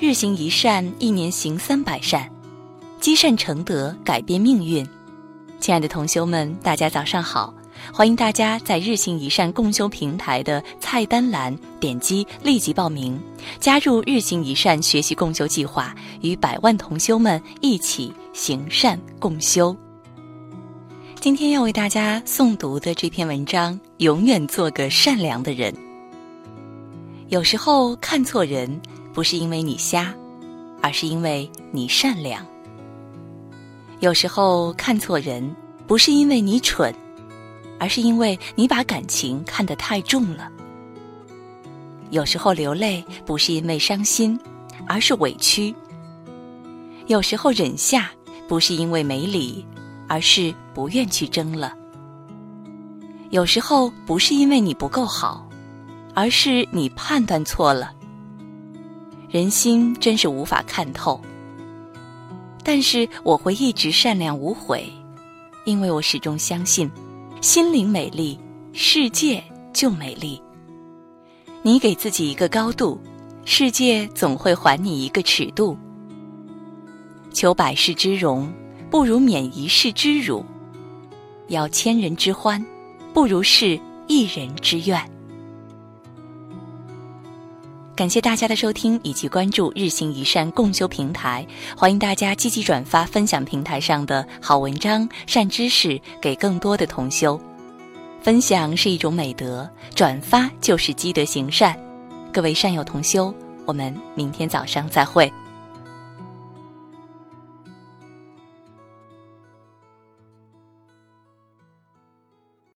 日行一善，一年行三百善，积善成德，改变命运。亲爱的同修们，大家早上好！欢迎大家在日行一善共修平台的菜单栏点击立即报名，加入日行一善学习共修计划，与百万同修们一起行善共修。今天要为大家诵读的这篇文章：永远做个善良的人。有时候看错人。不是因为你瞎，而是因为你善良。有时候看错人，不是因为你蠢，而是因为你把感情看得太重了。有时候流泪，不是因为伤心，而是委屈。有时候忍下，不是因为没理，而是不愿去争了。有时候不是因为你不够好，而是你判断错了。人心真是无法看透，但是我会一直善良无悔，因为我始终相信，心灵美丽，世界就美丽。你给自己一个高度，世界总会还你一个尺度。求百世之荣，不如免一世之辱；要千人之欢，不如是一人之愿。感谢大家的收听以及关注日行一善共修平台，欢迎大家积极转发分享平台上的好文章、善知识给更多的同修。分享是一种美德，转发就是积德行善。各位善友同修，我们明天早上再会。